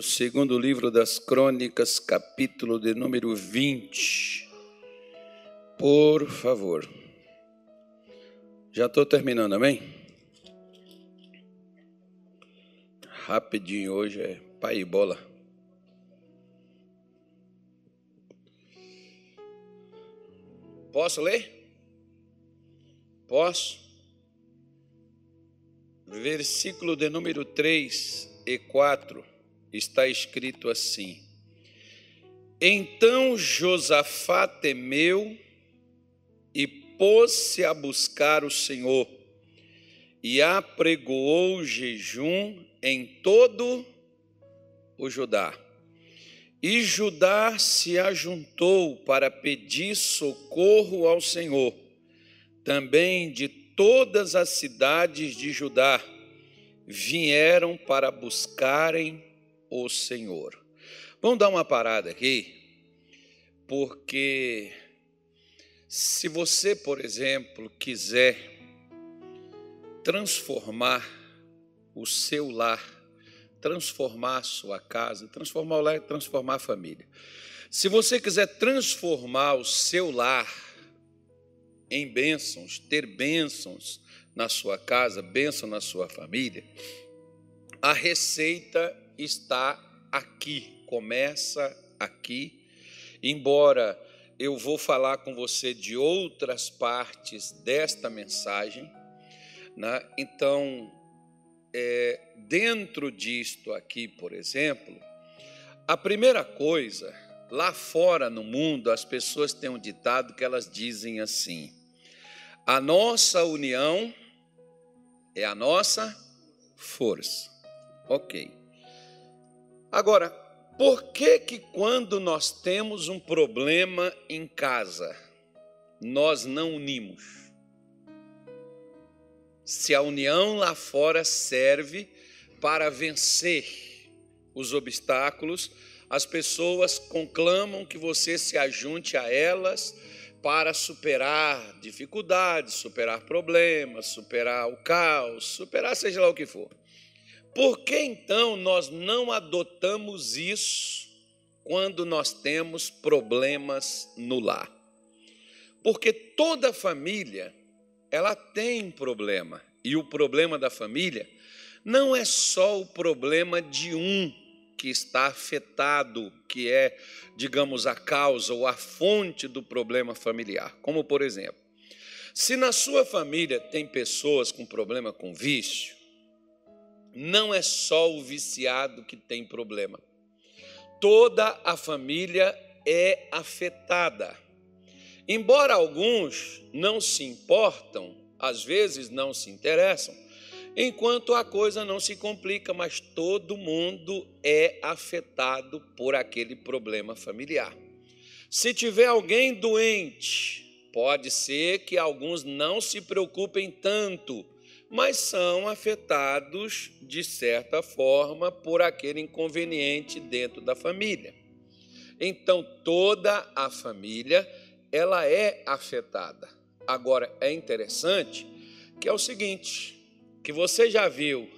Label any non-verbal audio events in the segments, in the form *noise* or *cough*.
O segundo livro das Crônicas, capítulo de número 20. Por favor. Já estou terminando, amém? Rapidinho hoje é pai e bola. Posso ler? Posso? Versículo de número 3 e 4 está escrito assim: Então Josafá temeu e pôs-se a buscar o Senhor, e apregoou jejum em todo o Judá. E Judá se ajuntou para pedir socorro ao Senhor, também de todas as cidades de Judá vieram para buscarem o Senhor. Vamos dar uma parada aqui, porque se você, por exemplo, quiser transformar o seu lar, transformar a sua casa, transformar o lar transformar a família. Se você quiser transformar o seu lar em bênçãos, ter bênçãos na sua casa, bênção na sua família, a receita está aqui, começa aqui. Embora eu vou falar com você de outras partes desta mensagem, né? então, é, dentro disto aqui, por exemplo, a primeira coisa, lá fora no mundo, as pessoas têm um ditado que elas dizem assim: a nossa união é a nossa força. Ok. Agora, por que que quando nós temos um problema em casa, nós não unimos? Se a união lá fora serve para vencer os obstáculos, as pessoas conclamam que você se ajunte a elas para superar dificuldades, superar problemas, superar o caos, superar seja lá o que for. Por que então nós não adotamos isso quando nós temos problemas no lar? Porque toda família, ela tem problema, e o problema da família não é só o problema de um que está afetado, que é, digamos, a causa ou a fonte do problema familiar. Como, por exemplo, se na sua família tem pessoas com problema com vício, não é só o viciado que tem problema. Toda a família é afetada. Embora alguns não se importam, às vezes não se interessam, enquanto a coisa não se complica, mas todo mundo é afetado por aquele problema familiar. Se tiver alguém doente, pode ser que alguns não se preocupem tanto mas são afetados, de certa forma, por aquele inconveniente dentro da família. Então, toda a família, ela é afetada. Agora, é interessante que é o seguinte, que você já viu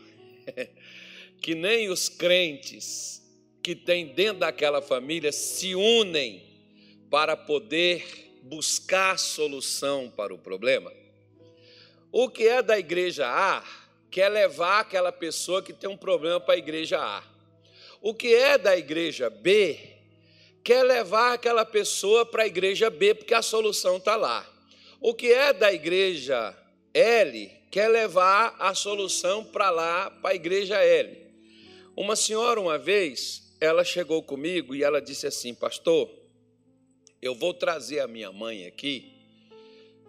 *laughs* que nem os crentes que tem dentro daquela família se unem para poder buscar solução para o problema. O que é da igreja A quer levar aquela pessoa que tem um problema para a igreja A. O que é da igreja B quer levar aquela pessoa para a igreja B, porque a solução está lá. O que é da igreja L quer levar a solução para lá, para a igreja L. Uma senhora, uma vez, ela chegou comigo e ela disse assim: Pastor, eu vou trazer a minha mãe aqui,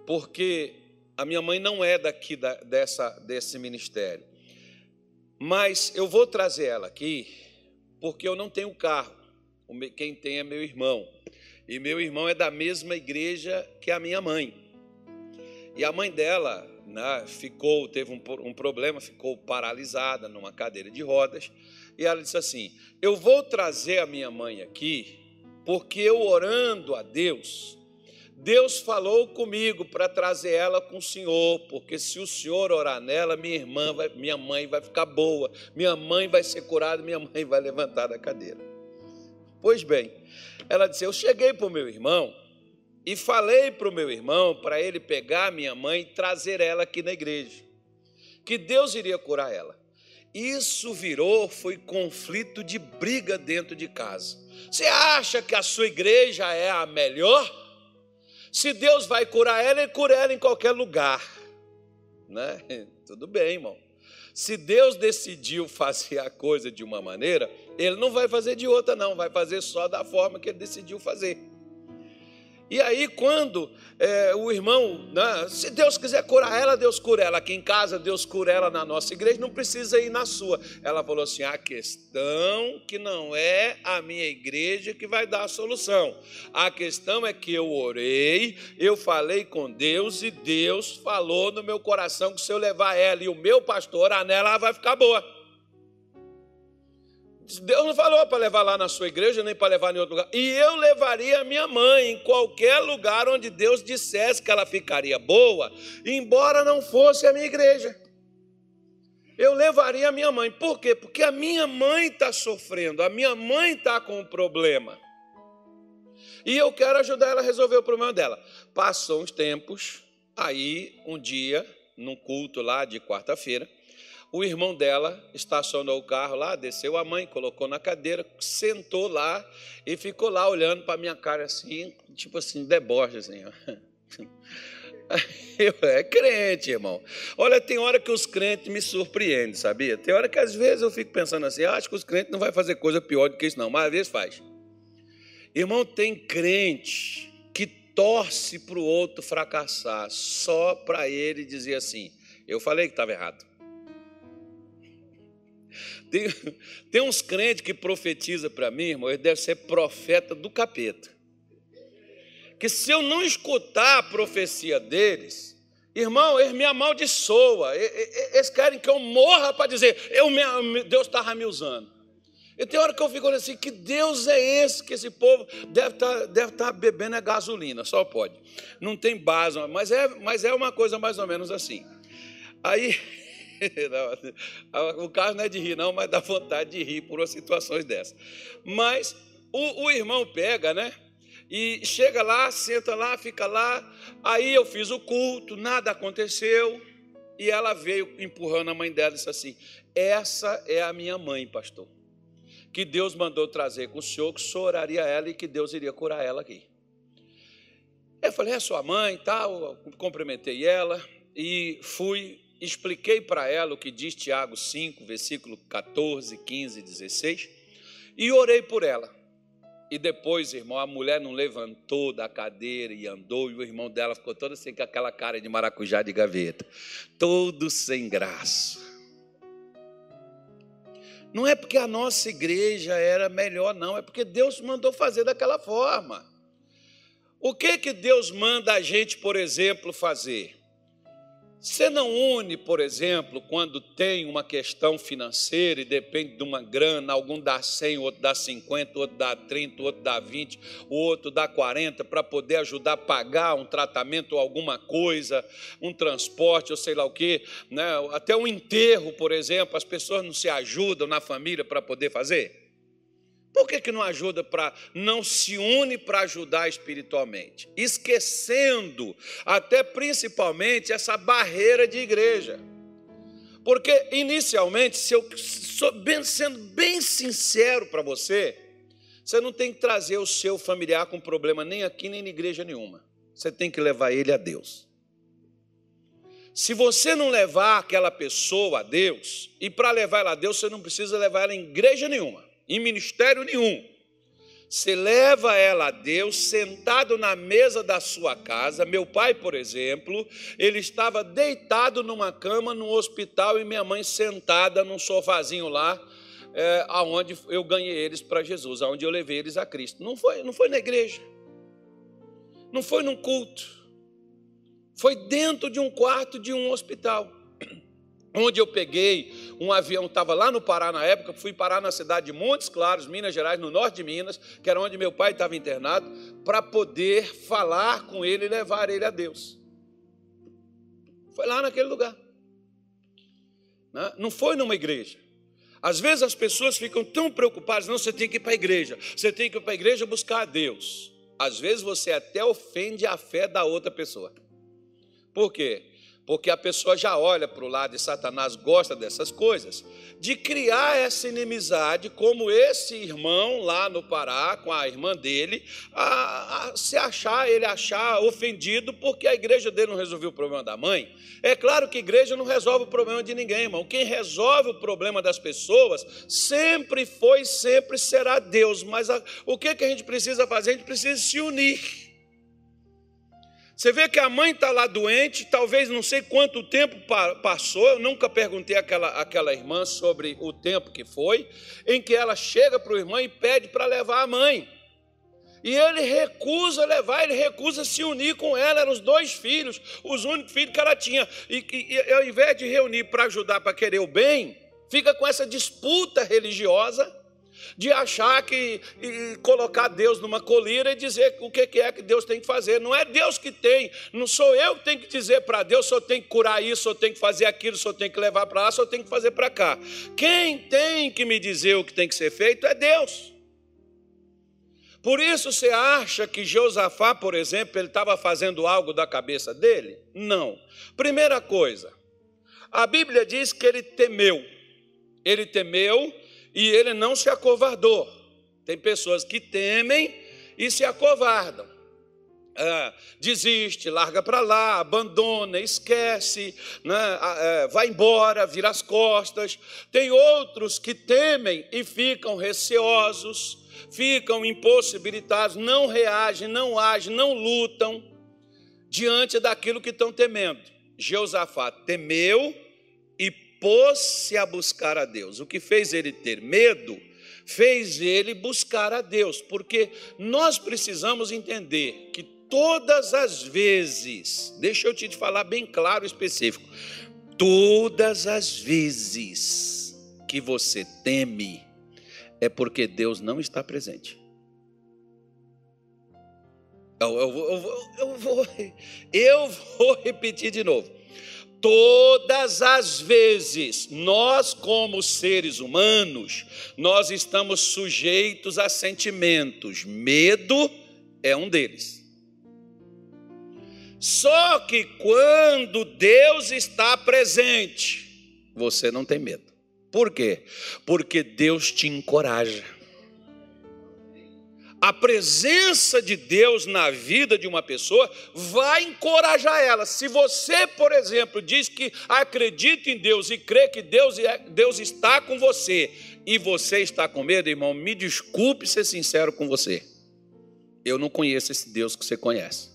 porque a minha mãe não é daqui da, dessa, desse ministério. Mas eu vou trazer ela aqui porque eu não tenho carro. Quem tem é meu irmão. E meu irmão é da mesma igreja que a minha mãe. E a mãe dela né, ficou, teve um, um problema, ficou paralisada numa cadeira de rodas. E ela disse assim: Eu vou trazer a minha mãe aqui, porque eu orando a Deus, Deus falou comigo para trazer ela com o senhor, porque se o senhor orar nela, minha irmã, vai, minha mãe vai ficar boa, minha mãe vai ser curada, minha mãe vai levantar da cadeira. Pois bem, ela disse: Eu cheguei para o meu irmão e falei para o meu irmão para ele pegar minha mãe e trazer ela aqui na igreja, que Deus iria curar ela. Isso virou, foi conflito de briga dentro de casa. Você acha que a sua igreja é a melhor? Se Deus vai curar ela, ele cura ela em qualquer lugar. Né? *laughs* Tudo bem, irmão. Se Deus decidiu fazer a coisa de uma maneira, ele não vai fazer de outra, não, vai fazer só da forma que ele decidiu fazer. E aí, quando é, o irmão, né, se Deus quiser curar ela, Deus cura ela. Aqui em casa, Deus cura ela na nossa igreja, não precisa ir na sua. Ela falou assim: a questão que não é a minha igreja que vai dar a solução. A questão é que eu orei, eu falei com Deus e Deus falou no meu coração que se eu levar ela e o meu pastor orar nela, ela vai ficar boa. Deus não falou para levar lá na sua igreja, nem para levar em outro lugar. E eu levaria a minha mãe em qualquer lugar onde Deus dissesse que ela ficaria boa, embora não fosse a minha igreja. Eu levaria a minha mãe. Por quê? Porque a minha mãe está sofrendo, a minha mãe está com um problema. E eu quero ajudar ela a resolver o problema dela. Passou uns tempos, aí um dia, num culto lá de quarta-feira, o irmão dela estacionou o carro lá, desceu a mãe, colocou na cadeira, sentou lá e ficou lá olhando para minha cara assim, tipo assim, deboche assim. *laughs* Ó. É crente, irmão. Olha, tem hora que os crentes me surpreendem, sabia? Tem hora que às vezes eu fico pensando assim, acho que os crentes não vai fazer coisa pior do que isso não, mas às vezes faz. Irmão, tem crente que torce para o outro fracassar só para ele dizer assim, eu falei que estava errado. Tem, tem uns crentes que profetiza para mim, irmão, ele deve ser profeta do capeta. Que se eu não escutar a profecia deles, irmão, eles me amaldiçoam. Eles querem que eu morra para dizer, eu me, Deus estava me usando. E tem hora que eu fico olhando assim, que Deus é esse que esse povo deve estar tá, deve tá bebendo a gasolina, só pode. Não tem base, mas é, mas é uma coisa mais ou menos assim. Aí *laughs* *laughs* o caso não é de rir, não, mas dá vontade de rir por situações dessas. Mas o, o irmão pega, né? E chega lá, senta lá, fica lá. Aí eu fiz o culto, nada aconteceu. E ela veio empurrando a mãe dela e disse assim: Essa é a minha mãe, pastor. Que Deus mandou trazer com o senhor, que o senhor oraria ela e que Deus iria curar ela aqui. Eu falei: É sua mãe, tal. Cumprimentei ela e fui expliquei para ela o que diz Tiago 5, versículo 14, 15 e 16, e orei por ela. E depois, irmão, a mulher não levantou da cadeira e andou, e o irmão dela ficou todo assim com aquela cara de maracujá de gaveta, todo sem graça. Não é porque a nossa igreja era melhor, não, é porque Deus mandou fazer daquela forma. O que que Deus manda a gente, por exemplo, fazer? Você não une, por exemplo, quando tem uma questão financeira e depende de uma grana, algum dá 100, outro dá 50, outro dá 30, outro dá 20, o outro dá 40, para poder ajudar a pagar um tratamento ou alguma coisa, um transporte ou sei lá o quê, né? até um enterro, por exemplo, as pessoas não se ajudam na família para poder fazer? Por que, que não ajuda para, não se une para ajudar espiritualmente? Esquecendo até principalmente essa barreira de igreja. Porque inicialmente, se eu sendo bem sincero para você, você não tem que trazer o seu familiar com problema nem aqui nem na igreja nenhuma. Você tem que levar ele a Deus. Se você não levar aquela pessoa a Deus, e para levar ela a Deus, você não precisa levar ela em igreja nenhuma em ministério nenhum. Você leva ela a Deus sentado na mesa da sua casa. Meu pai, por exemplo, ele estava deitado numa cama no hospital e minha mãe sentada num sofazinho lá, é, aonde eu ganhei eles para Jesus, aonde eu levei eles a Cristo. Não foi, não foi na igreja, não foi num culto, foi dentro de um quarto de um hospital onde eu peguei um avião, estava lá no Pará na época, fui parar na cidade de Montes Claros, Minas Gerais, no norte de Minas, que era onde meu pai estava internado, para poder falar com ele e levar ele a Deus. Foi lá naquele lugar. Né? Não foi numa igreja. Às vezes as pessoas ficam tão preocupadas, não, você tem que ir para a igreja, você tem que ir para a igreja buscar a Deus. Às vezes você até ofende a fé da outra pessoa. Por quê? Porque a pessoa já olha para o lado e Satanás gosta dessas coisas, de criar essa inimizade, como esse irmão lá no Pará, com a irmã dele, a, a se achar, ele achar ofendido porque a igreja dele não resolveu o problema da mãe. É claro que igreja não resolve o problema de ninguém, irmão. Quem resolve o problema das pessoas sempre foi sempre será Deus. Mas a, o que, que a gente precisa fazer? A gente precisa se unir. Você vê que a mãe está lá doente, talvez não sei quanto tempo passou, eu nunca perguntei àquela, àquela irmã sobre o tempo que foi, em que ela chega para o irmão e pede para levar a mãe. E ele recusa levar, ele recusa se unir com ela, eram os dois filhos, os únicos filhos que ela tinha. E, e, e ao invés de reunir para ajudar, para querer o bem, fica com essa disputa religiosa de achar que e colocar Deus numa colira e dizer o que é que Deus tem que fazer. Não é Deus que tem, não sou eu que tenho que dizer para Deus, só tem que curar isso, só tem que fazer aquilo, só tem que levar para lá, só tem que fazer para cá. Quem tem que me dizer o que tem que ser feito é Deus. Por isso você acha que Josafá, por exemplo, ele estava fazendo algo da cabeça dele? Não. Primeira coisa, a Bíblia diz que ele temeu. Ele temeu e ele não se acovardou. Tem pessoas que temem e se acovardam. É, desiste, larga para lá, abandona, esquece, né, é, vai embora, vira as costas. Tem outros que temem e ficam receosos, ficam impossibilitados, não reagem, não agem, não lutam diante daquilo que estão temendo. Jeosafá temeu pôs-se a buscar a Deus. O que fez ele ter medo, fez ele buscar a Deus, porque nós precisamos entender que todas as vezes, deixa eu te falar bem claro e específico, todas as vezes que você teme, é porque Deus não está presente. Eu, eu, eu, eu, vou, *laughs* eu vou repetir de novo todas as vezes, nós como seres humanos, nós estamos sujeitos a sentimentos. Medo é um deles. Só que quando Deus está presente, você não tem medo. Por quê? Porque Deus te encoraja a presença de Deus na vida de uma pessoa vai encorajar ela. Se você, por exemplo, diz que acredita em Deus e crê que Deus, é, Deus está com você e você está com medo, irmão, me desculpe ser sincero com você. Eu não conheço esse Deus que você conhece.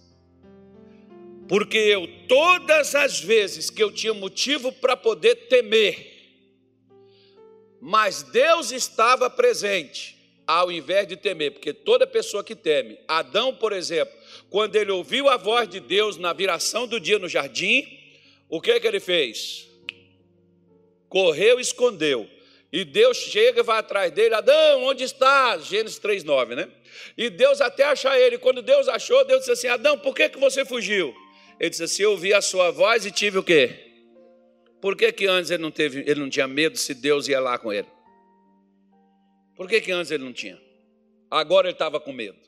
Porque eu, todas as vezes que eu tinha motivo para poder temer, mas Deus estava presente, ao invés de temer, porque toda pessoa que teme, Adão, por exemplo, quando ele ouviu a voz de Deus na viração do dia no jardim, o que, que ele fez? Correu escondeu. E Deus chega e vai atrás dele, Adão, onde está? Gênesis 3,9, né? E Deus até achar ele. Quando Deus achou, Deus disse assim: Adão, por que, que você fugiu? Ele disse assim: Eu ouvi a sua voz e tive o quê? Por que, que antes ele não, teve, ele não tinha medo se Deus ia lá com ele? Por que, que antes ele não tinha? Agora ele estava com medo.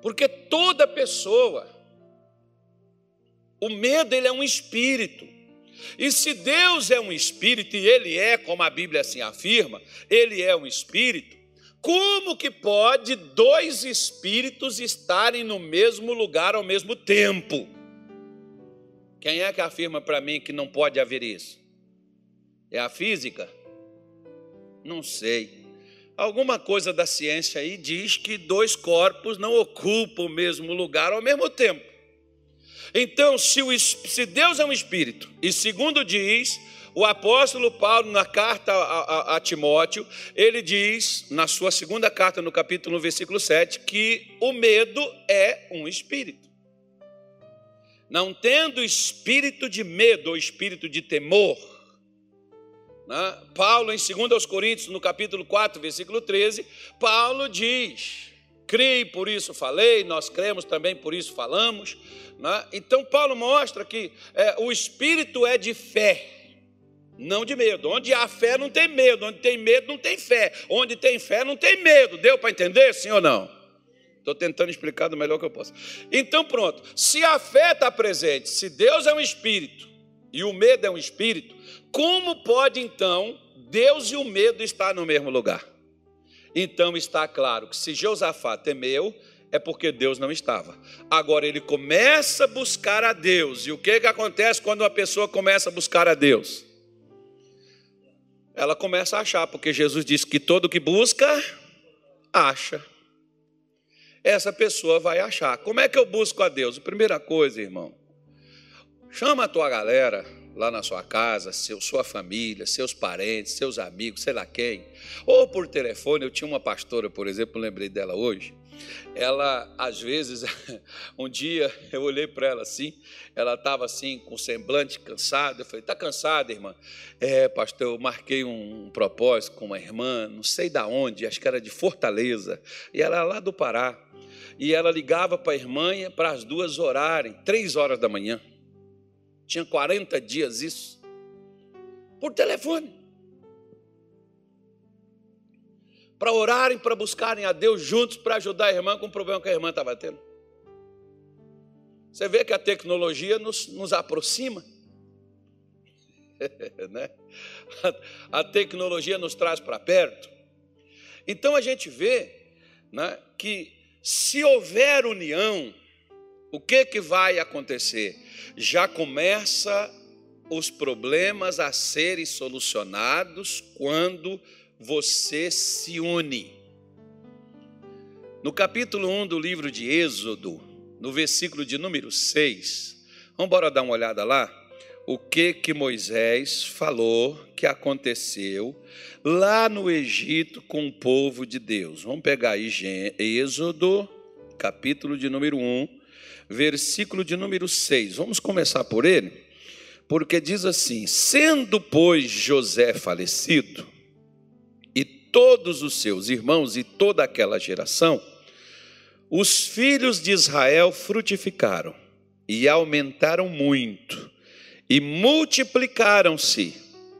Porque toda pessoa, o medo ele é um espírito. E se Deus é um espírito, e Ele é, como a Bíblia assim afirma, Ele é um espírito, como que pode dois espíritos estarem no mesmo lugar ao mesmo tempo? Quem é que afirma para mim que não pode haver isso? É a física? Não sei. Alguma coisa da ciência aí diz que dois corpos não ocupam o mesmo lugar ao mesmo tempo. Então, se, o, se Deus é um espírito, e segundo diz o apóstolo Paulo, na carta a, a, a, Timóteo, ele diz, na sua segunda carta, no capítulo, no versículo 7, que o medo é um espírito. não tendo espírito de medo ou espírito de temor. Né? Paulo, em 2 Coríntios, no capítulo 4, versículo 13, Paulo diz: Criei, por isso falei, nós cremos também, por isso falamos. Né? Então, Paulo mostra que é, o espírito é de fé, não de medo. Onde há fé, não tem medo. Onde tem medo, não tem fé. Onde tem fé, não tem medo. Deu para entender, sim ou não? Estou tentando explicar do melhor que eu posso. Então, pronto. Se a fé está presente, se Deus é um espírito e o medo é um espírito, como pode então Deus e o medo estar no mesmo lugar? Então está claro que se Josafá temeu, é porque Deus não estava. Agora ele começa a buscar a Deus. E o que, que acontece quando uma pessoa começa a buscar a Deus? Ela começa a achar, porque Jesus disse que todo que busca, acha. Essa pessoa vai achar. Como é que eu busco a Deus? A primeira coisa, irmão, chama a tua galera lá na sua casa, seu, sua família, seus parentes, seus amigos, sei lá quem, ou por telefone. Eu tinha uma pastora, por exemplo, lembrei dela hoje. Ela, às vezes, *laughs* um dia eu olhei para ela assim, ela estava assim, com semblante cansado. Eu falei: Está cansada, irmã? É, pastor, eu marquei um, propósito com uma irmã, não sei da onde, acho que era de Fortaleza, e ela era lá do Pará. E ela ligava para a irmã para as duas orarem, três horas da manhã. Tinha 40 dias isso. Por telefone. Para orarem, para buscarem a Deus juntos, para ajudar a irmã com o problema que a irmã estava tendo. Você vê que a tecnologia nos, nos aproxima. *laughs* né? a, a tecnologia nos traz para perto. Então a gente vê né, que se houver união, o que, que vai acontecer? Já começa os problemas a serem solucionados quando você se une. No capítulo 1 do livro de Êxodo, no versículo de número 6, vamos embora dar uma olhada lá? O que que Moisés falou que aconteceu lá no Egito com o povo de Deus. Vamos pegar aí Êxodo, capítulo de número 1, versículo de número 6. Vamos começar por ele, porque diz assim: Sendo, pois, José falecido, e todos os seus irmãos e toda aquela geração, os filhos de Israel frutificaram e aumentaram muito, e multiplicaram-se,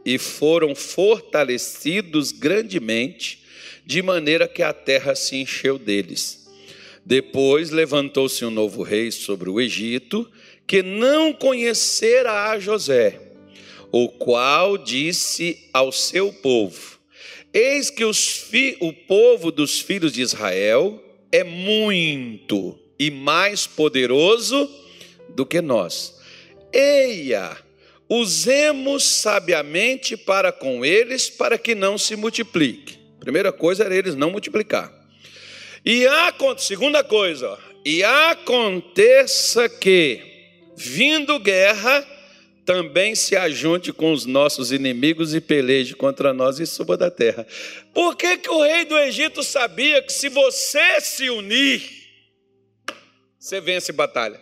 e foram fortalecidos grandemente, de maneira que a terra se encheu deles depois levantou-se um novo rei sobre o Egito, que não conhecera a José, o qual disse ao seu povo: Eis que o povo dos filhos de Israel é muito e mais poderoso do que nós. Eia, usemos sabiamente para com eles, para que não se multiplique. Primeira coisa era eles não multiplicar. E a, segunda coisa, e aconteça que, vindo guerra, também se ajunte com os nossos inimigos e peleje contra nós e suba da terra. Por que, que o rei do Egito sabia que se você se unir, você vence batalha?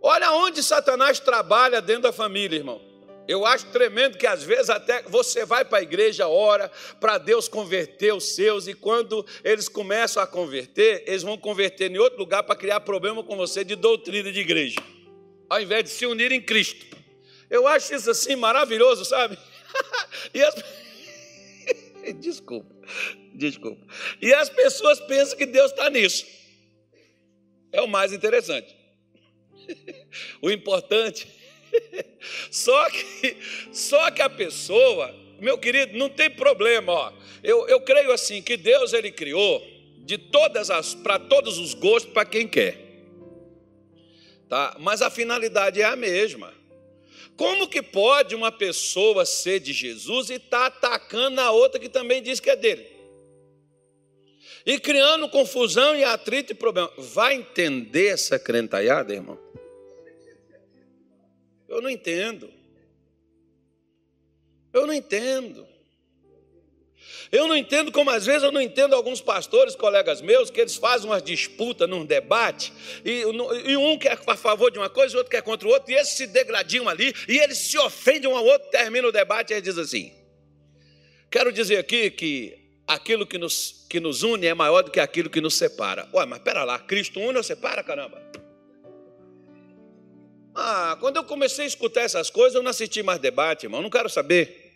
Olha onde Satanás trabalha dentro da família, irmão. Eu acho tremendo que às vezes até você vai para a igreja, ora para Deus converter os seus, e quando eles começam a converter, eles vão converter em outro lugar para criar problema com você de doutrina de igreja, ao invés de se unir em Cristo. Eu acho isso assim maravilhoso, sabe? *laughs* e as... *laughs* desculpa, desculpa. E as pessoas pensam que Deus está nisso. É o mais interessante. *laughs* o importante só que, só que a pessoa, meu querido, não tem problema, ó. Eu, eu creio assim que Deus ele criou de todas as para todos os gostos para quem quer. Tá? Mas a finalidade é a mesma. Como que pode uma pessoa ser de Jesus e estar tá atacando a outra que também diz que é dele? E criando confusão e atrito e problema. Vai entender essa crentaiada, irmão? Eu não entendo. Eu não entendo. Eu não entendo como às vezes eu não entendo alguns pastores, colegas meus, que eles fazem uma disputa num debate, e, e um quer a favor de uma coisa, o outro quer contra o outro, e eles se degradiam ali, e eles se ofendem um ao outro, termina o debate e diz assim: Quero dizer aqui que aquilo que nos, que nos une é maior do que aquilo que nos separa. Ué, mas pera lá, Cristo une ou separa, caramba? Ah, quando eu comecei a escutar essas coisas, eu não assisti mais debate, irmão, não quero saber.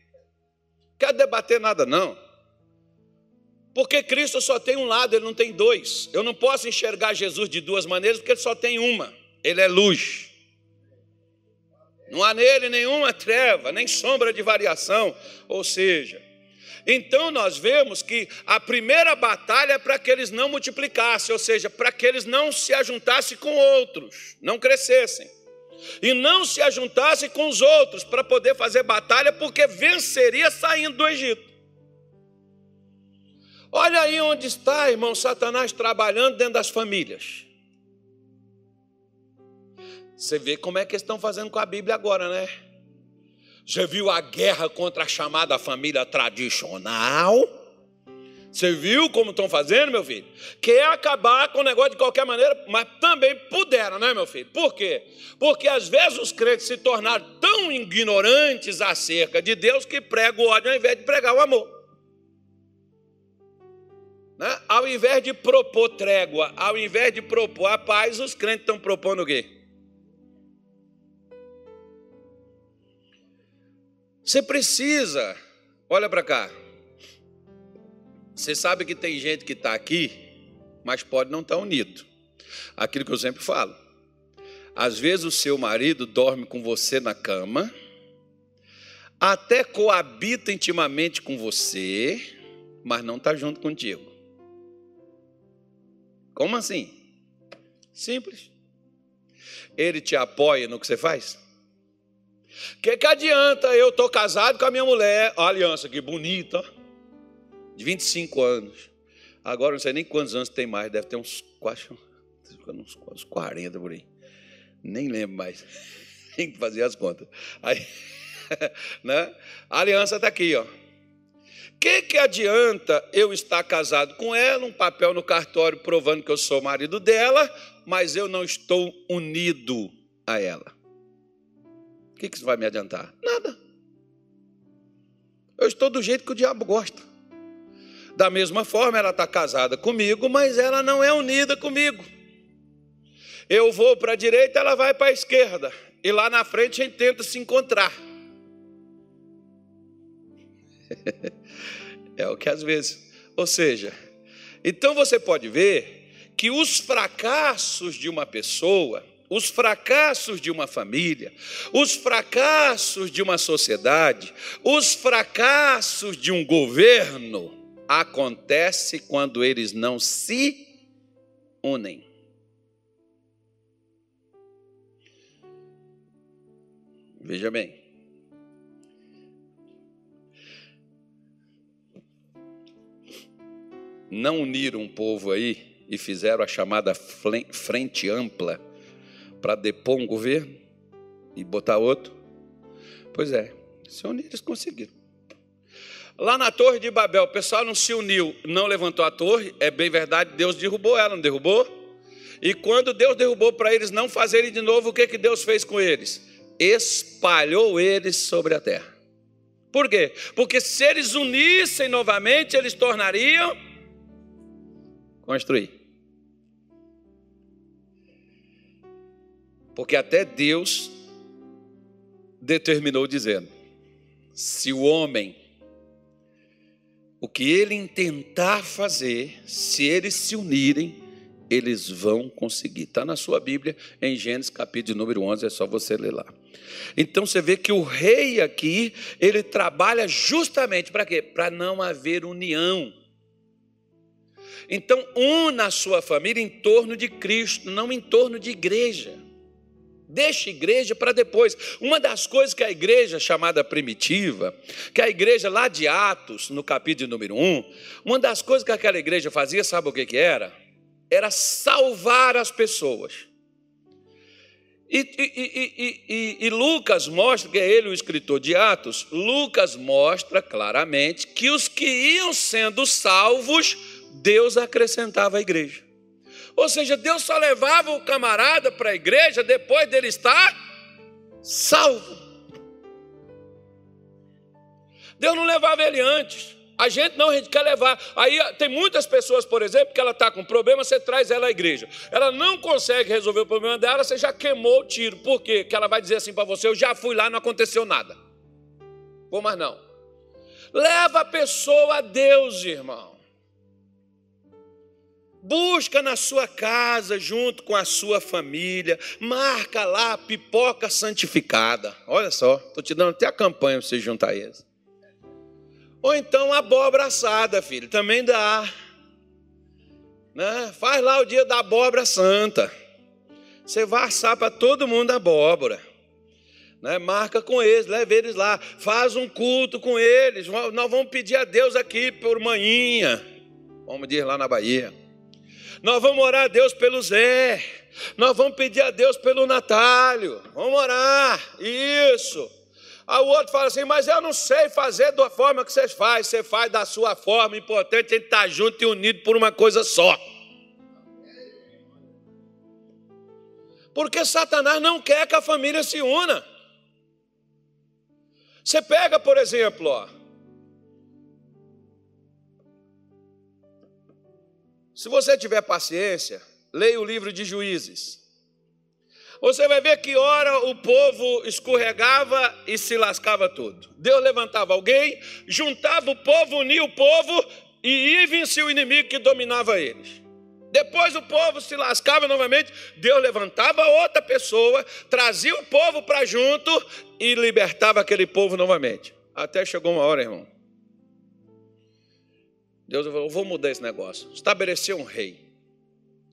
Quero debater nada, não. Porque Cristo só tem um lado, ele não tem dois. Eu não posso enxergar Jesus de duas maneiras, porque ele só tem uma. Ele é luz. Não há nele nenhuma treva, nem sombra de variação. Ou seja, então nós vemos que a primeira batalha é para que eles não multiplicassem, ou seja, para que eles não se ajuntassem com outros, não crescessem. E não se ajuntassem com os outros para poder fazer batalha, porque venceria saindo do Egito. Olha aí onde está, irmão, Satanás trabalhando dentro das famílias. Você vê como é que eles estão fazendo com a Bíblia agora, né? Já viu a guerra contra a chamada família tradicional? Você viu como estão fazendo, meu filho? Quer acabar com o negócio de qualquer maneira, mas também puderam, né, meu filho? Por quê? Porque às vezes os crentes se tornaram tão ignorantes acerca de Deus que pregam o ódio ao invés de pregar o amor. Né? Ao invés de propor trégua, ao invés de propor a paz, os crentes estão propondo o quê? Você precisa, olha para cá. Você sabe que tem gente que está aqui, mas pode não estar tá unido. Aquilo que eu sempre falo. Às vezes o seu marido dorme com você na cama, até coabita intimamente com você, mas não está junto contigo. Como assim? Simples. Ele te apoia no que você faz? O que, que adianta eu estou casado com a minha mulher, a aliança que bonita, de 25 anos. Agora não sei nem quantos anos tem mais, deve ter uns quase uns, uns 40 por aí. Nem lembro mais. *laughs* Tem que fazer as contas. Aí, *laughs* né? A aliança está aqui, ó que, que adianta eu estar casado com ela, um papel no cartório provando que eu sou marido dela, mas eu não estou unido a ela? O que, que isso vai me adiantar? Nada. Eu estou do jeito que o diabo gosta. Da mesma forma, ela está casada comigo, mas ela não é unida comigo. Eu vou para a direita, ela vai para a esquerda. E lá na frente a gente tenta se encontrar. *laughs* é o que às vezes. Ou seja, então você pode ver que os fracassos de uma pessoa, os fracassos de uma família, os fracassos de uma sociedade, os fracassos de um governo acontece quando eles não se unem. Veja bem. não uniram um povo aí e fizeram a chamada frente ampla para depor um governo e botar outro? Pois é, se unir eles conseguiram. Lá na Torre de Babel, o pessoal não se uniu, não levantou a torre, é bem verdade, Deus derrubou ela, não derrubou? E quando Deus derrubou para eles não fazerem de novo, o que, que Deus fez com eles? Espalhou eles sobre a terra. Por quê? Porque se eles unissem novamente, eles tornariam construir. Porque até Deus determinou dizendo: se o homem, o que ele intentar fazer, se eles se unirem, eles vão conseguir. Está na sua Bíblia, em Gênesis capítulo número 11, é só você ler lá. Então você vê que o rei aqui, ele trabalha justamente para quê? Para não haver união então, una a sua família em torno de Cristo, não em torno de igreja. Deixa igreja para depois. Uma das coisas que a igreja chamada primitiva, que a igreja lá de Atos, no capítulo número 1, uma das coisas que aquela igreja fazia, sabe o que, que era? Era salvar as pessoas. E, e, e, e, Lucas mostra, que é ele o escritor de Atos, Lucas mostra claramente que os que iam sendo salvos, Deus acrescentava à igreja. Ou seja, Deus só levava o camarada para a igreja depois dele estar salvo. Deus não levava ele antes. A gente não, a gente quer levar. Aí tem muitas pessoas, por exemplo, que ela está com problema, você traz ela à igreja. Ela não consegue resolver o problema dela, você já queimou o tiro. Por quê? Porque ela vai dizer assim para você: eu já fui lá, não aconteceu nada. Vou mais não. Leva a pessoa a Deus, irmão. Busca na sua casa, junto com a sua família, marca lá pipoca santificada. Olha só, estou te dando até a campanha para você juntar isso. Ou então abóbora assada, filho, também dá. Né? Faz lá o dia da abóbora santa. Você vai assar para todo mundo a abóbora. Né? Marca com eles, leva eles lá. Faz um culto com eles. Nós vamos pedir a Deus aqui por manhinha. Vamos dizer lá na Bahia. Nós vamos orar a Deus pelo Zé. Nós vamos pedir a Deus pelo Natálio. Vamos orar. Isso. Aí o outro fala assim, mas eu não sei fazer da forma que vocês fazem, você faz da sua forma, o importante é estar junto e unido por uma coisa só. Porque Satanás não quer que a família se una. Você pega, por exemplo, ó, se você tiver paciência, leia o livro de Juízes. Você vai ver que hora o povo escorregava e se lascava todo. Deus levantava alguém, juntava o povo, unia o povo e ia vencer o inimigo que dominava eles. Depois o povo se lascava novamente, Deus levantava outra pessoa, trazia o povo para junto e libertava aquele povo novamente. Até chegou uma hora, irmão. Deus falou: vou mudar esse negócio. Estabeleceu um rei.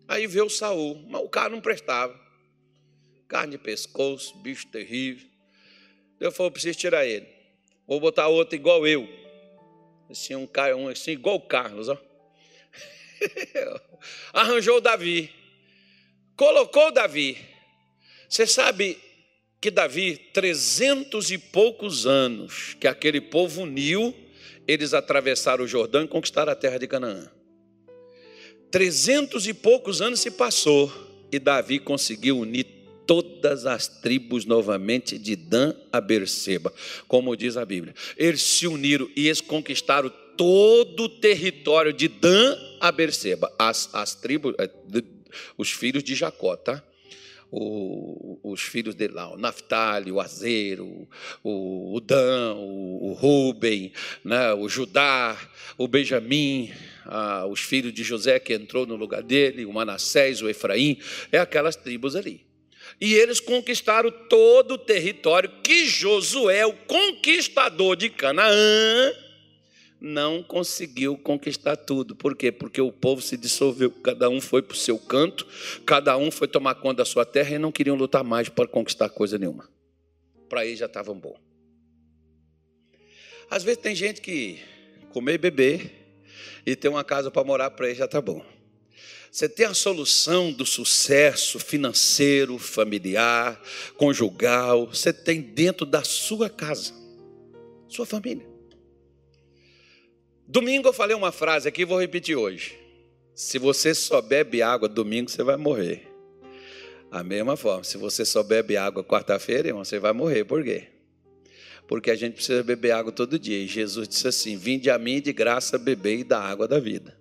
Aí veio Saul, mas o cara não prestava carne de pescoço, bicho terrível. Eu falei, preciso tirar ele. Vou botar outro igual eu. Assim, um, um assim, igual o Carlos, ó. *laughs* Arranjou Davi. Colocou Davi. Você sabe que Davi, trezentos e poucos anos que aquele povo uniu, eles atravessaram o Jordão e conquistaram a terra de Canaã. Trezentos e poucos anos se passou e Davi conseguiu unir todas as tribos novamente de Dan a Berseba, como diz a Bíblia. Eles se uniram e eles conquistaram todo o território de Dan a Berseba, as, as tribos, eh, os filhos de Jacó, tá? O, os filhos de lá, o Naftali, o Azeiro, o, o Dan, o, o Ruben, né, o Judá, o Benjamim, ah, os filhos de José que entrou no lugar dele, o Manassés, o Efraim, é aquelas tribos ali. E eles conquistaram todo o território que Josué, o conquistador de Canaã, não conseguiu conquistar tudo. Por quê? Porque o povo se dissolveu, cada um foi para o seu canto, cada um foi tomar conta da sua terra e não queriam lutar mais para conquistar coisa nenhuma. Para eles já estavam bom. Às vezes tem gente que comer e beber e ter uma casa para morar para eles já está bom. Você tem a solução do sucesso financeiro, familiar, conjugal, você tem dentro da sua casa, sua família. Domingo eu falei uma frase aqui, vou repetir hoje. Se você só bebe água domingo, você vai morrer. A mesma forma, se você só bebe água quarta-feira, você vai morrer. Por quê? Porque a gente precisa beber água todo dia. E Jesus disse assim: Vinde a mim de graça bebei da água da vida.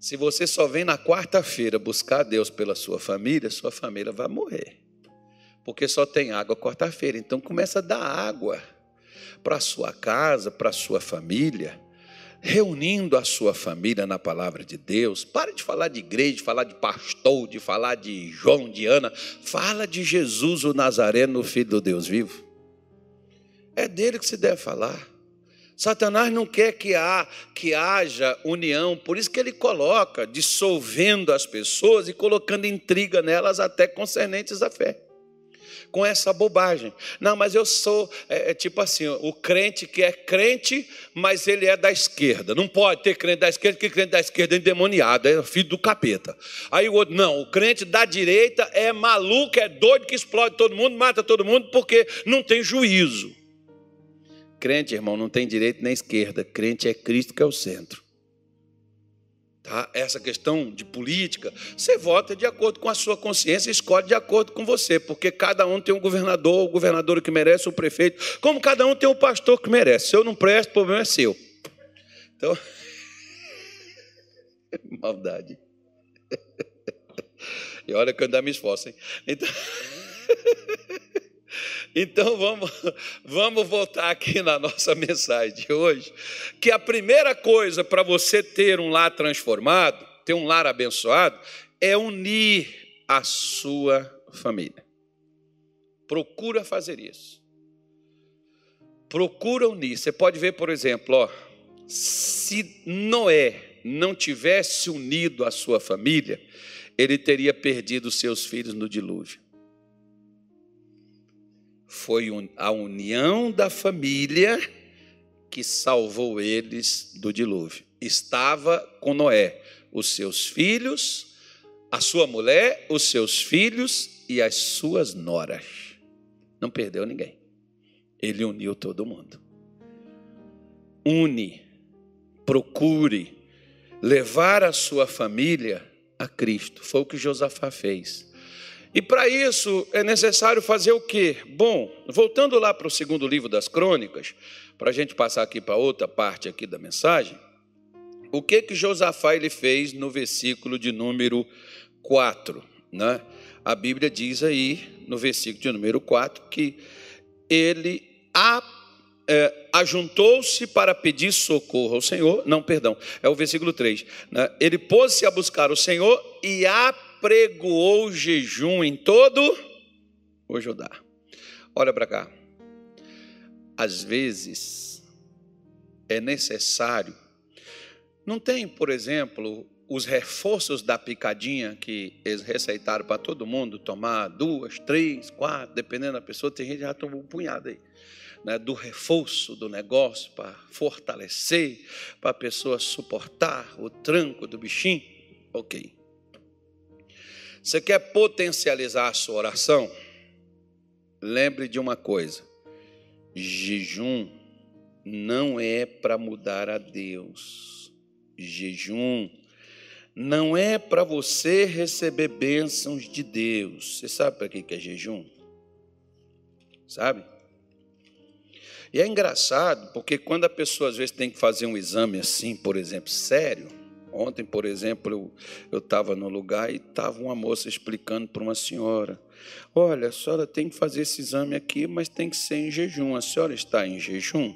Se você só vem na quarta-feira buscar Deus pela sua família, sua família vai morrer. Porque só tem água quarta-feira. Então começa a dar água para a sua casa, para a sua família, reunindo a sua família na palavra de Deus. Pare de falar de igreja, de falar de pastor, de falar de João, de Ana. Fala de Jesus, o Nazareno, filho do Deus vivo. É dele que se deve falar. Satanás não quer que, há, que haja união, por isso que ele coloca, dissolvendo as pessoas e colocando intriga nelas até concernentes à fé. Com essa bobagem. Não, mas eu sou, é, é, tipo assim, o crente que é crente, mas ele é da esquerda. Não pode ter crente da esquerda, porque crente da esquerda é endemoniado, é filho do capeta. Aí o outro, não, o crente da direita é maluco, é doido, que explode todo mundo, mata todo mundo, porque não tem juízo. Crente, irmão, não tem direita nem esquerda. Crente é Cristo que é o centro. Tá? Essa questão de política, você vota de acordo com a sua consciência escolhe de acordo com você, porque cada um tem um governador, o governador que merece, o prefeito, como cada um tem um pastor que merece. Se eu não presto, o problema é seu. Então, *laughs* maldade. E olha que eu ainda me esforço, hein? Então. *laughs* Então vamos, vamos voltar aqui na nossa mensagem de hoje, que a primeira coisa para você ter um lar transformado, ter um lar abençoado, é unir a sua família. Procura fazer isso. Procura unir. Você pode ver, por exemplo, ó, se Noé não tivesse unido a sua família, ele teria perdido seus filhos no dilúvio foi a união da família que salvou eles do dilúvio. Estava com Noé, os seus filhos, a sua mulher, os seus filhos e as suas noras. Não perdeu ninguém. Ele uniu todo mundo. Une, procure levar a sua família a Cristo. Foi o que Josafá fez. E para isso é necessário fazer o quê? Bom, voltando lá para o segundo livro das crônicas, para a gente passar aqui para outra parte aqui da mensagem, o que que Josafá ele fez no versículo de número 4, né? A Bíblia diz aí, no versículo de número 4, que ele a, é, ajuntou-se para pedir socorro ao Senhor, não, perdão, é o versículo 3, né? ele pôs-se a buscar o Senhor e a apregoou jejum em todo o Judá. Olha para cá. Às vezes é necessário. Não tem, por exemplo, os reforços da picadinha que eles receitaram para todo mundo tomar duas, três, quatro, dependendo da pessoa, tem gente que já tomou um punhado aí. Né, do reforço do negócio para fortalecer, para a pessoa suportar o tranco do bichinho. Ok. Você quer potencializar a sua oração? Lembre de uma coisa: jejum não é para mudar a Deus. Jejum não é para você receber bênçãos de Deus. Você sabe para que é jejum? Sabe? E é engraçado, porque quando a pessoa às vezes tem que fazer um exame assim, por exemplo, sério, Ontem, por exemplo, eu estava no lugar e estava uma moça explicando para uma senhora: Olha, a senhora tem que fazer esse exame aqui, mas tem que ser em jejum. A senhora está em jejum?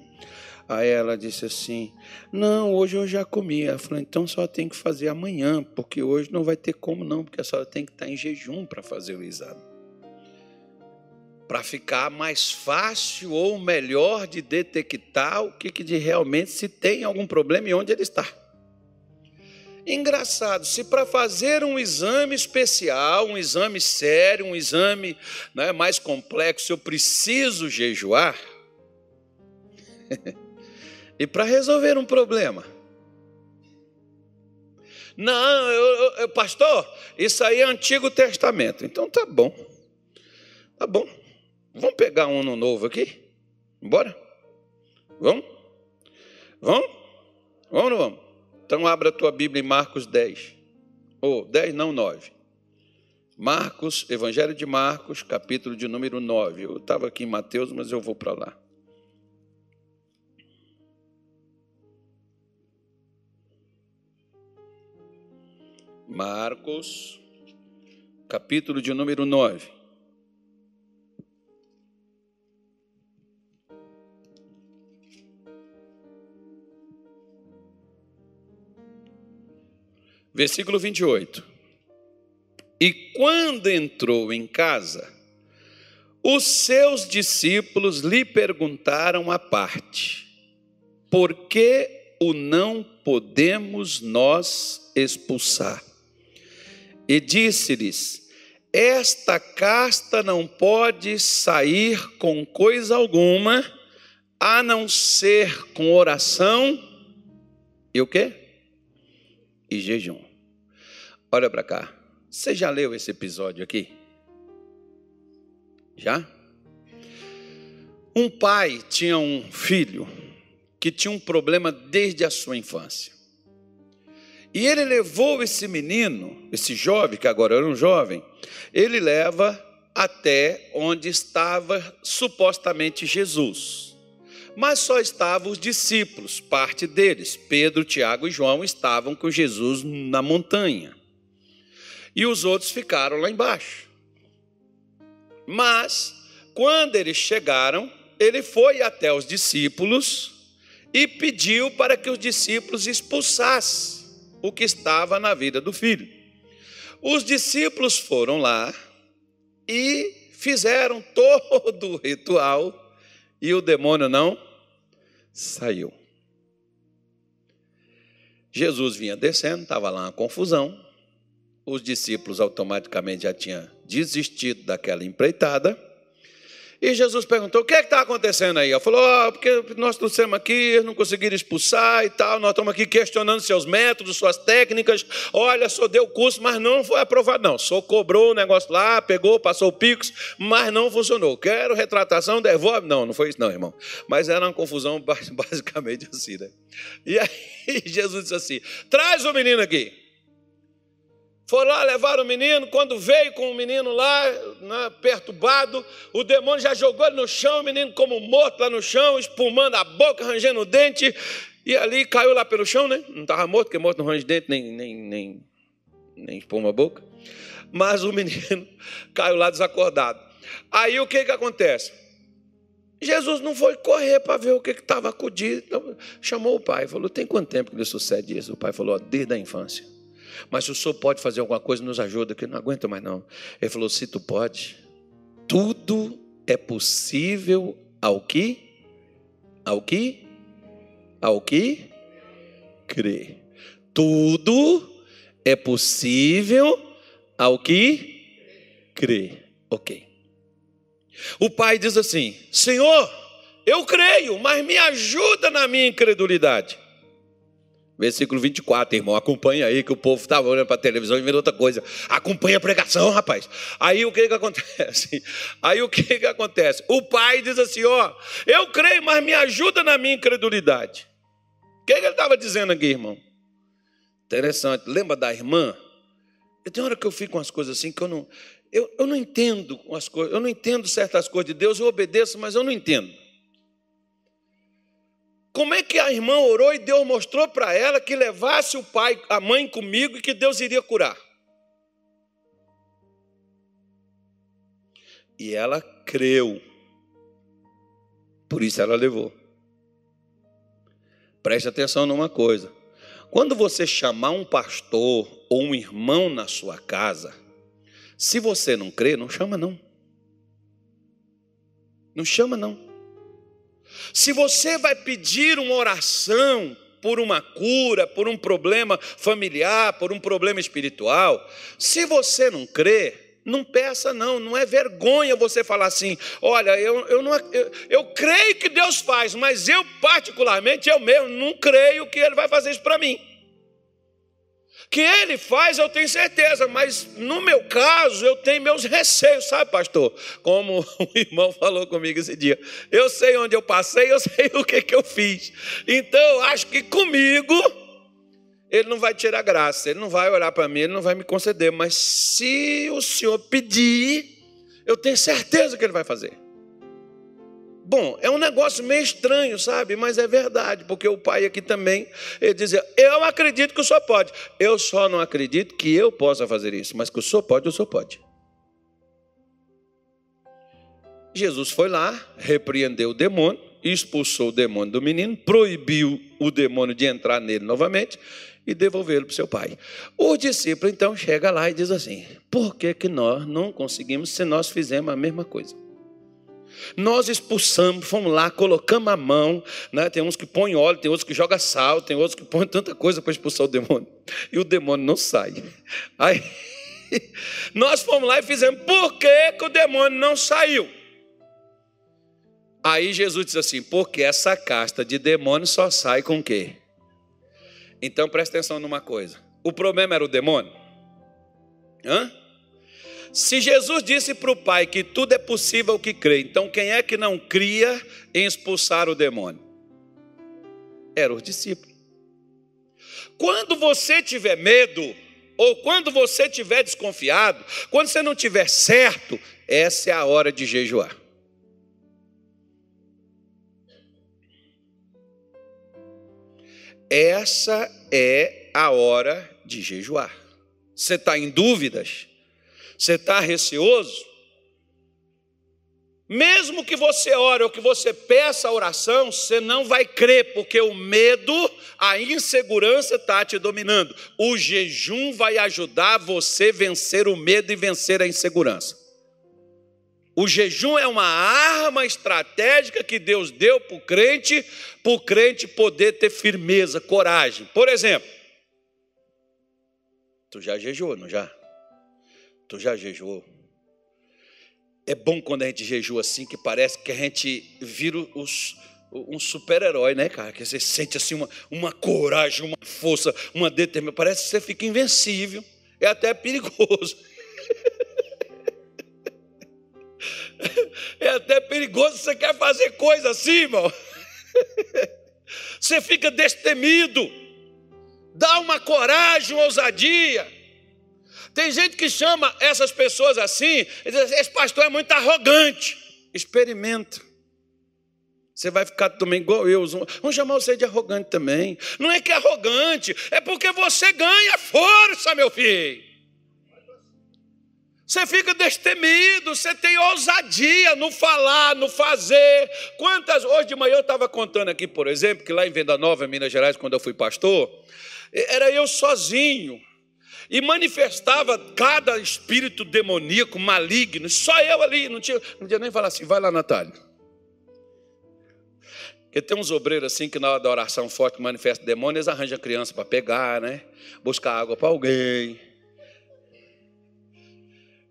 Aí ela disse assim: Não, hoje eu já comi. Ela falou: Então só tem que fazer amanhã, porque hoje não vai ter como não, porque a senhora tem que estar em jejum para fazer o exame. Para ficar mais fácil ou melhor de detectar o que, que de realmente se tem algum problema e onde ele está. Engraçado, se para fazer um exame especial, um exame sério, um exame né, mais complexo, eu preciso jejuar, *laughs* e para resolver um problema, não, eu, eu, pastor, isso aí é Antigo Testamento. Então tá bom, tá bom. Vamos pegar um no novo aqui? Bora? Vamos? Vamos? Vamos ou não vamos? Então abra a tua Bíblia em Marcos 10. Ou oh, 10 não, 9. Marcos, Evangelho de Marcos, capítulo de número 9. Eu estava aqui em Mateus, mas eu vou para lá. Marcos, capítulo de número 9. Versículo 28. E quando entrou em casa, os seus discípulos lhe perguntaram à parte: Por que o não podemos nós expulsar? E disse-lhes: esta casta não pode sair com coisa alguma, a não ser com oração e o quê? E jejum. Olha para cá. Você já leu esse episódio aqui? Já? Um pai tinha um filho que tinha um problema desde a sua infância. E ele levou esse menino, esse jovem, que agora era um jovem, ele leva até onde estava supostamente Jesus. Mas só estavam os discípulos, parte deles, Pedro, Tiago e João, estavam com Jesus na montanha. E os outros ficaram lá embaixo. Mas, quando eles chegaram, ele foi até os discípulos e pediu para que os discípulos expulsassem o que estava na vida do filho. Os discípulos foram lá e fizeram *laughs* todo o ritual e o demônio não saiu. Jesus vinha descendo, estava lá uma confusão. Os discípulos automaticamente já tinham desistido daquela empreitada. E Jesus perguntou: o que é está acontecendo aí? Ele falou: oh, porque nós trouxemos aqui, não conseguiram expulsar e tal, nós estamos aqui questionando seus métodos, suas técnicas. Olha, só deu curso, mas não foi aprovado, não. Só cobrou o negócio lá, pegou, passou pix, mas não funcionou. Quero retratação, devolve. Não, não foi isso, não, irmão. Mas era uma confusão *laughs* basicamente assim, né? E aí *laughs* Jesus disse assim: traz o menino aqui. Foram lá, levaram o menino. Quando veio com o menino lá, né, perturbado, o demônio já jogou ele no chão, o menino como morto lá no chão, espumando a boca, rangendo o dente. E ali caiu lá pelo chão, né? Não estava morto, porque morto não range dente, nem, nem, nem, nem espuma a boca. Mas o menino *laughs* caiu lá desacordado. Aí o que, que acontece? Jesus não foi correr para ver o que estava acudido. Então, chamou o pai, falou: Tem quanto tempo que lhe sucede isso? O pai falou: Desde a infância. Mas se o senhor pode fazer alguma coisa, nos ajuda, que não aguento mais não. Ele falou: se tu pode, tudo é possível ao que? Ao que? Ao que? Crer. Tudo é possível ao que? Crer. Ok. O pai diz assim: Senhor, eu creio, mas me ajuda na minha incredulidade. Versículo 24, irmão. Acompanha aí que o povo estava olhando para a televisão e vendo outra coisa. Acompanha a pregação, rapaz. Aí o que, que acontece? *laughs* Aí o que, que acontece? O pai diz assim: Ó, eu creio, mas me ajuda na minha incredulidade. O que, que ele estava dizendo aqui, irmão? Interessante. Lembra da irmã? Eu tenho hora que eu fico com as coisas assim que eu não. Eu, eu não entendo as coisas, eu não entendo certas coisas de Deus, eu obedeço, mas eu não entendo. Como é que a irmã orou e Deus mostrou para ela que levasse o pai, a mãe comigo e que Deus iria curar? E ela creu. Por isso ela levou. Preste atenção numa coisa. Quando você chamar um pastor ou um irmão na sua casa, se você não crê, não chama não. Não chama não. Se você vai pedir uma oração por uma cura, por um problema familiar, por um problema espiritual, se você não crê, não peça, não, não é vergonha você falar assim: olha, eu, eu, não, eu, eu creio que Deus faz, mas eu, particularmente, eu mesmo não creio que Ele vai fazer isso para mim. Que ele faz, eu tenho certeza, mas no meu caso, eu tenho meus receios, sabe, pastor? Como *laughs* o irmão falou comigo esse dia. Eu sei onde eu passei, eu sei o que, que eu fiz. Então, acho que comigo, ele não vai tirar graça, ele não vai olhar para mim, ele não vai me conceder. Mas se o senhor pedir, eu tenho certeza que ele vai fazer. Bom, é um negócio meio estranho, sabe? Mas é verdade, porque o pai aqui também, ele dizia: Eu acredito que o senhor pode. Eu só não acredito que eu possa fazer isso, mas que o senhor pode, o senhor pode. Jesus foi lá, repreendeu o demônio, expulsou o demônio do menino, proibiu o demônio de entrar nele novamente e devolvê-lo para o seu pai. O discípulo então chega lá e diz assim: Por que, que nós não conseguimos se nós fizemos a mesma coisa? Nós expulsamos, fomos lá, colocamos a mão, né? tem uns que põem óleo, tem outros que jogam sal, tem outros que põem tanta coisa para expulsar o demônio. E o demônio não sai. Aí *laughs* Nós fomos lá e fizemos, por que, que o demônio não saiu? Aí Jesus diz assim: porque essa casta de demônio só sai com o quê? Então presta atenção numa coisa: o problema era o demônio? Hã? Se Jesus disse para o Pai que tudo é possível que crê, então quem é que não cria em expulsar o demônio? Eram os discípulos. Quando você tiver medo, ou quando você tiver desconfiado, quando você não tiver certo, essa é a hora de jejuar. Essa é a hora de jejuar. Você está em dúvidas? Você está receoso? Mesmo que você ore ou que você peça a oração, você não vai crer, porque o medo, a insegurança está te dominando. O jejum vai ajudar você a vencer o medo e vencer a insegurança. O jejum é uma arma estratégica que Deus deu para o crente, para o crente poder ter firmeza, coragem. Por exemplo, tu já jejuou, não já? Tu já jejuou? É bom quando a gente jejua assim, que parece que a gente vira os, um super-herói, né, cara? Que você sente assim uma, uma coragem, uma força, uma determinação. Parece que você fica invencível. É até perigoso. *laughs* É até perigoso você quer fazer coisa assim, irmão. *laughs* Você fica destemido. Dá uma coragem, uma ousadia. Tem gente que chama essas pessoas assim, e diz assim, esse pastor é muito arrogante. Experimenta. Você vai ficar também igual eu. Vamos chamar você de arrogante também. Não é que é arrogante, é porque você ganha força, meu filho. Você fica destemido, você tem ousadia no falar, no fazer. Quantas, hoje de manhã eu estava contando aqui, por exemplo, que lá em Venda Nova, em Minas Gerais, quando eu fui pastor, era eu sozinho. E manifestava cada espírito demoníaco, maligno, só eu ali, não tinha, não tinha nem falar assim, vai lá, Natália. Porque tem uns obreiros assim que na hora da oração forte manifesta demônios, eles arranjam criança para pegar, né? Buscar água para alguém.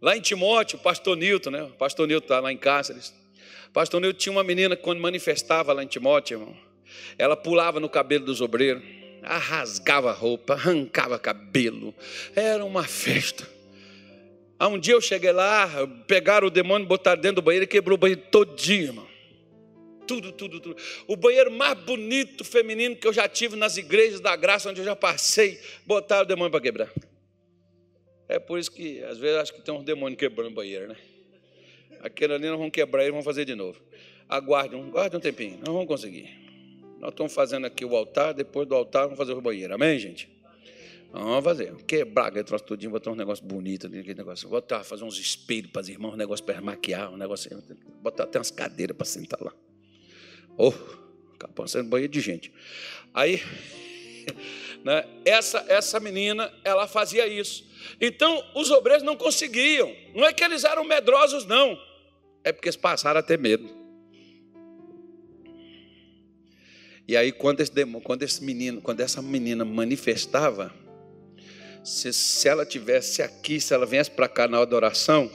Lá em Timóteo, o pastor Nilton, né? O pastor Nilton está lá em Cáceres. O pastor Nilton tinha uma menina que quando manifestava lá em Timóteo, irmão, ela pulava no cabelo dos obreiros, rasgava a roupa, arrancava cabelo. Era uma festa. Há um dia eu cheguei lá, pegaram o demônio, botaram dentro do banheiro e quebrou o banheiro todinho, irmão. Tudo, tudo, tudo. O banheiro mais bonito feminino que eu já tive nas igrejas da graça, onde eu já passei, botaram o demônio para quebrar. É por isso que, às vezes, acho que tem um demônio quebrando o banheiro, né? Aquele ali nós vamos quebrar e vamos fazer de novo. Aguarde aguarde um tempinho, nós vamos conseguir. Nós estamos fazendo aqui o altar, depois do altar vamos fazer o banheiro. Amém, gente? Vamos fazer. Quebrar aquele troço todinho, botar um negócio bonito ali, aquele negócio. Botar, fazer uns espelhos para os irmãos, um negócio para maquiar, um negócio. Botar até umas cadeiras para sentar lá. Oh, capão, sendo banheiro de gente. Aí, *laughs* né, essa, essa menina, ela fazia isso. Então, os obreiros não conseguiam. Não é que eles eram medrosos, não. É porque eles passaram a ter medo. E aí, quando esse, quando esse menino, quando essa menina manifestava, se, se ela tivesse aqui, se ela viesse para cá na hora da oração,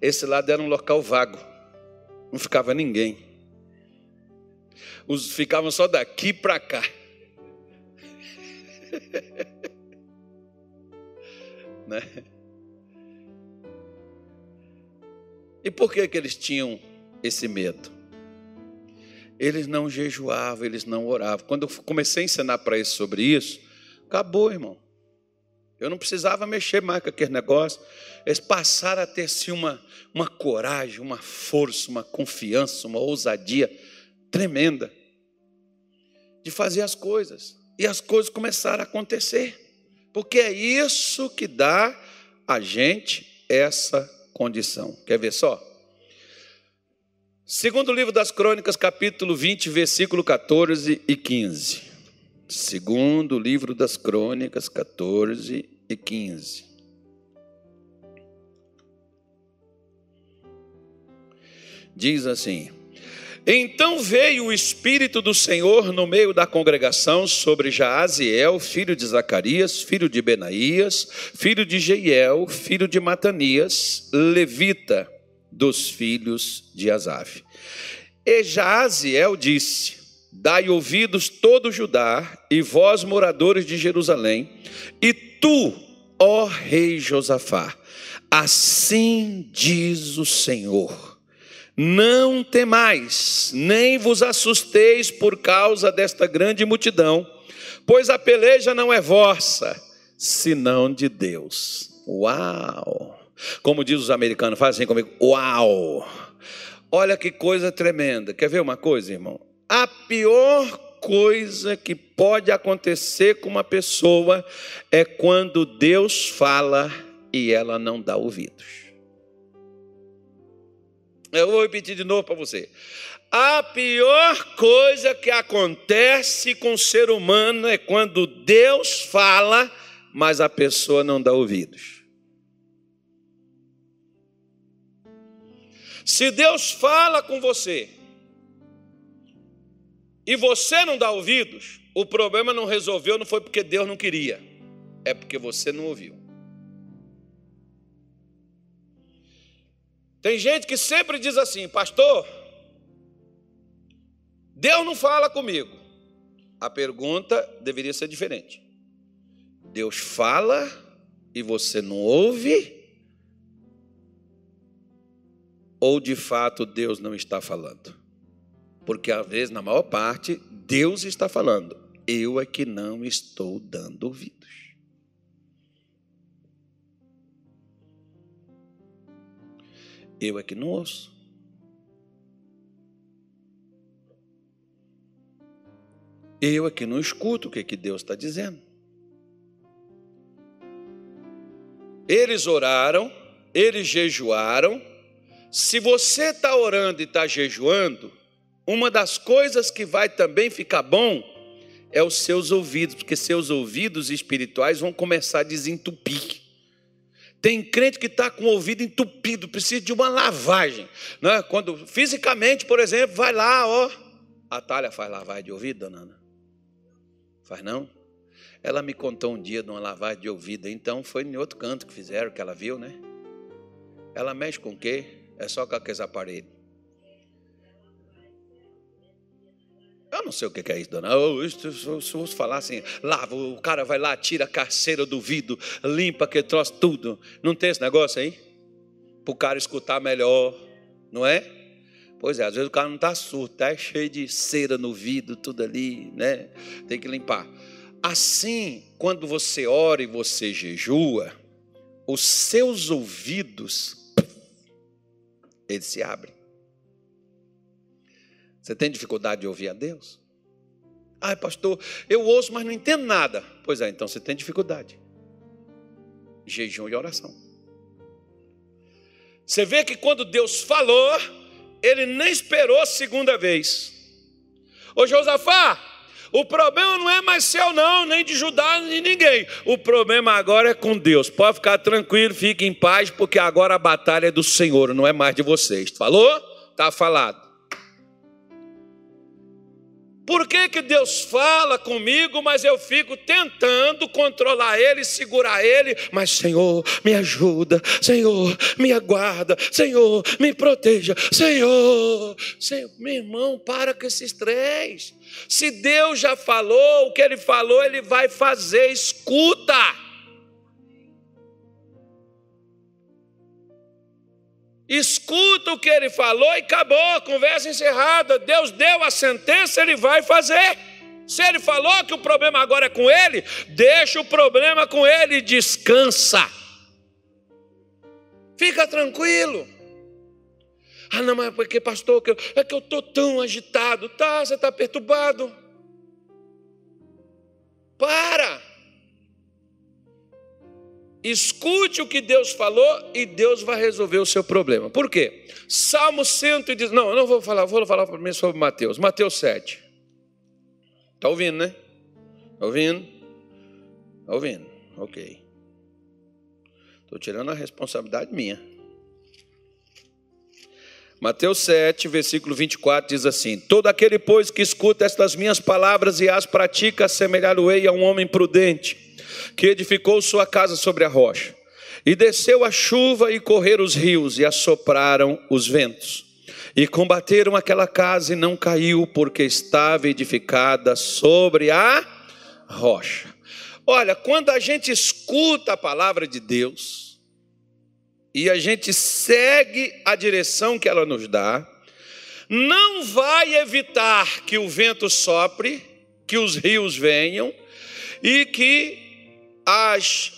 esse lado era um local vago. Não ficava ninguém. Os ficavam só daqui para cá. *laughs* né? E por que, que eles tinham esse medo? Eles não jejuavam, eles não oravam. Quando eu comecei a ensinar para eles sobre isso, acabou, irmão. Eu não precisava mexer mais com aquele negócio. Eles passaram a ter assim, uma, uma coragem, uma força, uma confiança, uma ousadia tremenda de fazer as coisas. E as coisas começaram a acontecer porque é isso que dá a gente essa condição. Quer ver só? Segundo livro das Crônicas, capítulo 20, versículo 14 e 15. Segundo livro das Crônicas, 14 e 15. Diz assim: Então veio o Espírito do Senhor no meio da congregação sobre Jaaziel, filho de Zacarias, filho de Benaías, filho de Jeiel, filho de Matanias, levita dos filhos de Asaf. E Jaaziel disse: Dai ouvidos todo Judá e vós moradores de Jerusalém, e tu, ó rei Josafá, assim diz o Senhor: não temais, nem vos assusteis por causa desta grande multidão, pois a peleja não é vossa, senão de Deus. Uau! Como diz os americanos, faz assim comigo: Uau! Olha que coisa tremenda. Quer ver uma coisa, irmão? A pior coisa que pode acontecer com uma pessoa é quando Deus fala e ela não dá ouvidos. Eu vou repetir de novo para você. A pior coisa que acontece com o ser humano é quando Deus fala, mas a pessoa não dá ouvidos. Se Deus fala com você e você não dá ouvidos, o problema não resolveu, não foi porque Deus não queria, é porque você não ouviu. Tem gente que sempre diz assim, pastor, Deus não fala comigo. A pergunta deveria ser diferente. Deus fala e você não ouve? Ou de fato Deus não está falando? Porque às vezes, na maior parte, Deus está falando. Eu é que não estou dando ouvido. Eu é que não ouço. Eu é que não escuto o que, é que Deus está dizendo. Eles oraram, eles jejuaram. Se você está orando e está jejuando, uma das coisas que vai também ficar bom é os seus ouvidos, porque seus ouvidos espirituais vão começar a desentupir. Tem crente que está com o ouvido entupido, precisa de uma lavagem. Né? Quando fisicamente, por exemplo, vai lá, ó. A Thalia faz lavagem de ouvido, dona Ana? Faz não? Ela me contou um dia de uma lavagem de ouvido, então foi em outro canto que fizeram, que ela viu, né? Ela mexe com o quê? É só com aqueles aparelhos. Eu não sei o que é isso, dona. Eu, se eu falar assim, lava, o cara vai lá, tira a carceira do vidro, limpa que troço tudo. Não tem esse negócio aí? Para o cara escutar melhor, não é? Pois é, às vezes o cara não está surdo, está cheio de cera no vidro, tudo ali, né? Tem que limpar. Assim, quando você ora e você jejua, os seus ouvidos, eles se abrem. Você tem dificuldade de ouvir a Deus? Ai, pastor, eu ouço, mas não entendo nada. Pois é, então você tem dificuldade. Jejum e oração. Você vê que quando Deus falou, ele nem esperou segunda vez. Ô Josafá, o problema não é mais seu, não, nem de Judá, nem de ninguém. O problema agora é com Deus. Pode ficar tranquilo, fique em paz, porque agora a batalha é do Senhor, não é mais de vocês. Falou? Está falado. Por que, que Deus fala comigo, mas eu fico tentando controlar Ele, segurar Ele? Mas, Senhor, me ajuda, Senhor, me aguarda, Senhor, me proteja, Senhor. Senhor, meu irmão, para com esses três. Se Deus já falou, o que Ele falou, Ele vai fazer, escuta. escuta o que ele falou e acabou, conversa encerrada. Deus deu a sentença, ele vai fazer. Se ele falou que o problema agora é com ele, deixa o problema com ele, descansa. Fica tranquilo. Ah, não, mas porque, pastor, é que eu estou tão agitado. Tá, você está perturbado. Para. Escute o que Deus falou e Deus vai resolver o seu problema. Por quê? Salmo 110. Não, eu não vou falar, vou falar mim sobre Mateus. Mateus 7. Está ouvindo, né? Está ouvindo? Está ouvindo? Ok. Estou tirando a responsabilidade minha. Mateus 7, versículo 24 diz assim: Todo aquele, pois, que escuta estas minhas palavras e as pratica, assemelhar-o-ei a um homem prudente, que edificou sua casa sobre a rocha. E desceu a chuva e correram os rios, e assopraram os ventos. E combateram aquela casa e não caiu, porque estava edificada sobre a rocha. Olha, quando a gente escuta a palavra de Deus, e a gente segue a direção que ela nos dá, não vai evitar que o vento sopre, que os rios venham e que as,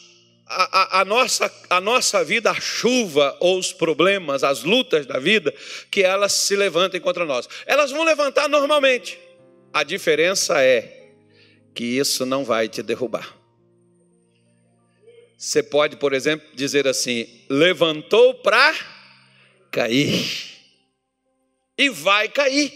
a, a, a, nossa, a nossa vida, a chuva ou os problemas, as lutas da vida, que elas se levantem contra nós. Elas vão levantar normalmente. A diferença é que isso não vai te derrubar. Você pode, por exemplo, dizer assim: levantou para cair. E vai cair.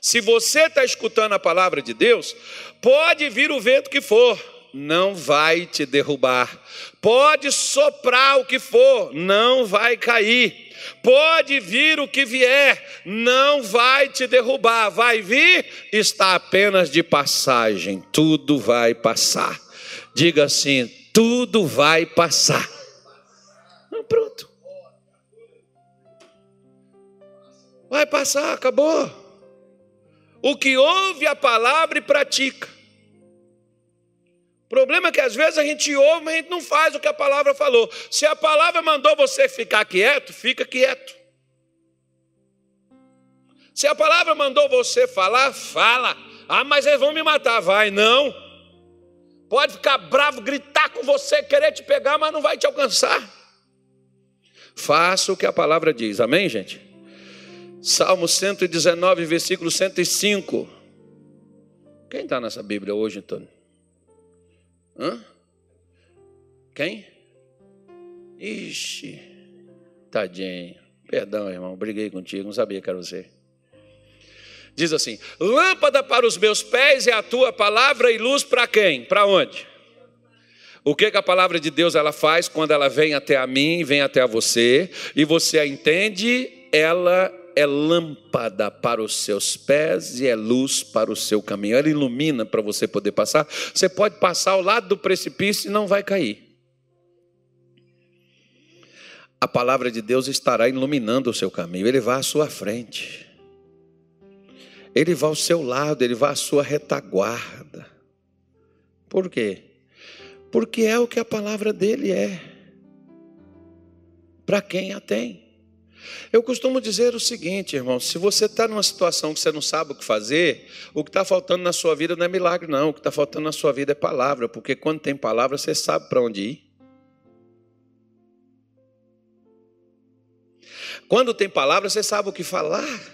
Se você está escutando a palavra de Deus, pode vir o vento que for, não vai te derrubar. Pode soprar o que for, não vai cair. Pode vir o que vier, não vai te derrubar. Vai vir, está apenas de passagem. Tudo vai passar. Diga assim: tudo vai passar. Não, pronto. Vai passar, acabou. O que ouve a palavra e pratica. O problema é que às vezes a gente ouve, mas a gente não faz o que a palavra falou. Se a palavra mandou você ficar quieto, fica quieto. Se a palavra mandou você falar, fala. Ah, mas eles vão me matar. Vai, não. Pode ficar bravo, gritar com você, querer te pegar, mas não vai te alcançar. Faça o que a palavra diz, amém, gente? Salmo 119, versículo 105. Quem está nessa Bíblia hoje, Antônio? Hã? Quem? Ixi, tadinho. Perdão, irmão, briguei contigo, não sabia que era você. Diz assim: Lâmpada para os meus pés é a tua palavra e luz para quem? Para onde? O que, que a palavra de Deus ela faz quando ela vem até a mim, vem até a você, e você a entende? Ela é lâmpada para os seus pés e é luz para o seu caminho. Ela ilumina para você poder passar. Você pode passar ao lado do precipício e não vai cair. A palavra de Deus estará iluminando o seu caminho, ele vai à sua frente. Ele vai ao seu lado, ele vai à sua retaguarda. Por quê? Porque é o que a palavra dele é. Para quem a tem. Eu costumo dizer o seguinte, irmão: se você está numa situação que você não sabe o que fazer, o que está faltando na sua vida não é milagre, não. O que está faltando na sua vida é palavra, porque quando tem palavra, você sabe para onde ir. Quando tem palavra, você sabe o que falar.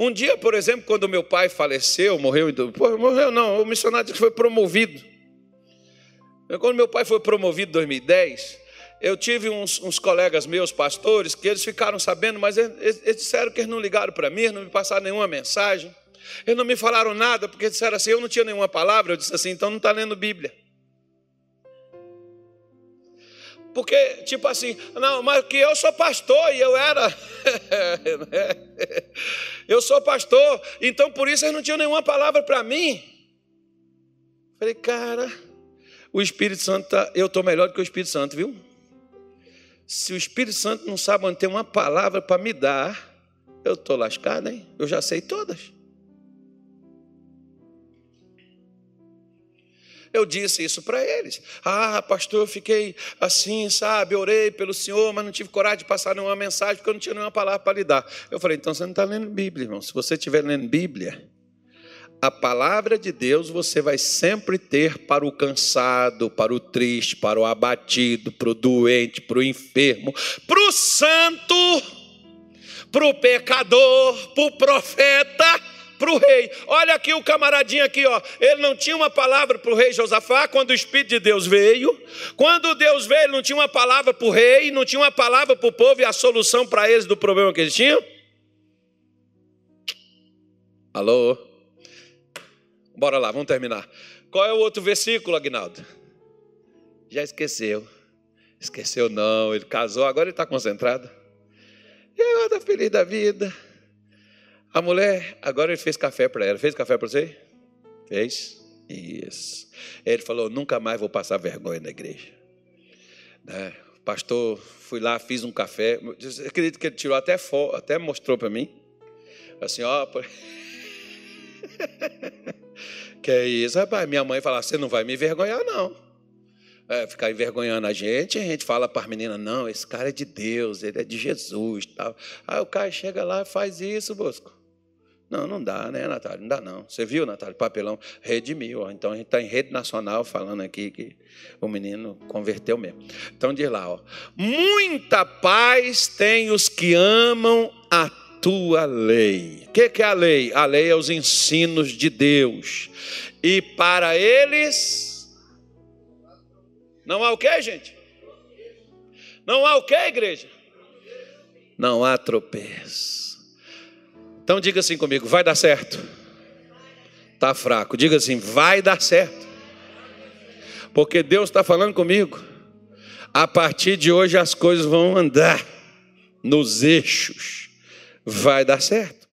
Um dia, por exemplo, quando meu pai faleceu, morreu, morreu não, o missionário foi promovido. Quando meu pai foi promovido em 2010, eu tive uns, uns, colegas meus, pastores, que eles ficaram sabendo, mas eles, eles disseram que eles não ligaram para mim, não me passaram nenhuma mensagem. Eles não me falaram nada, porque disseram assim, eu não tinha nenhuma palavra. Eu disse assim, então não está lendo Bíblia. Porque, tipo assim, não, mas que eu sou pastor e eu era. *laughs* eu sou pastor, então por isso eles não tinham nenhuma palavra para mim. Falei, cara, o Espírito Santo, tá, eu estou melhor do que o Espírito Santo, viu? Se o Espírito Santo não sabe manter uma palavra para me dar, eu estou lascado, hein? Eu já sei todas. Eu disse isso para eles. Ah, pastor, eu fiquei assim, sabe? Orei pelo Senhor, mas não tive coragem de passar nenhuma mensagem, porque eu não tinha nenhuma palavra para lhe dar. Eu falei, então você não está lendo Bíblia, irmão. Se você estiver lendo Bíblia, a palavra de Deus você vai sempre ter para o cansado, para o triste, para o abatido, para o doente, para o enfermo, para o santo, para o pecador, para o profeta para o rei. Olha aqui o camaradinho aqui, ó. Ele não tinha uma palavra para o rei Josafá quando o Espírito de Deus veio. Quando Deus veio, ele não tinha uma palavra para o rei, não tinha uma palavra para o povo e a solução para eles do problema que eles tinham. Alô? Bora lá, vamos terminar. Qual é o outro versículo, Agnaldo? Já esqueceu. Esqueceu não, ele casou, agora ele está concentrado. E agora está feliz da vida. A mulher, agora ele fez café para ela. Fez café para você? Fez? Isso. Ele falou: nunca mais vou passar vergonha na igreja. Né? Pastor, fui lá, fiz um café. Eu acredito que ele tirou até foto, até mostrou para mim. Assim, ó. *laughs* que é isso, rapaz? Minha mãe fala: você não vai me envergonhar, não. É, ficar envergonhando a gente, a gente fala para as meninas: não, esse cara é de Deus, ele é de Jesus. Tal. Aí o cara chega lá e faz isso, Bosco. Não, não dá, né, Natália? Não dá, não. Você viu, Natália? Papelão redimiu. Então a gente está em rede nacional falando aqui que o menino converteu mesmo. Então diz lá, ó. Muita paz tem os que amam a tua lei. O que, que é a lei? A lei é os ensinos de Deus. E para eles. Não há o que, gente? Não há o que, igreja? Não há tropeço. Então diga assim comigo: vai dar certo. Está fraco. Diga assim: vai dar certo. Porque Deus está falando comigo. A partir de hoje as coisas vão andar nos eixos. Vai dar certo.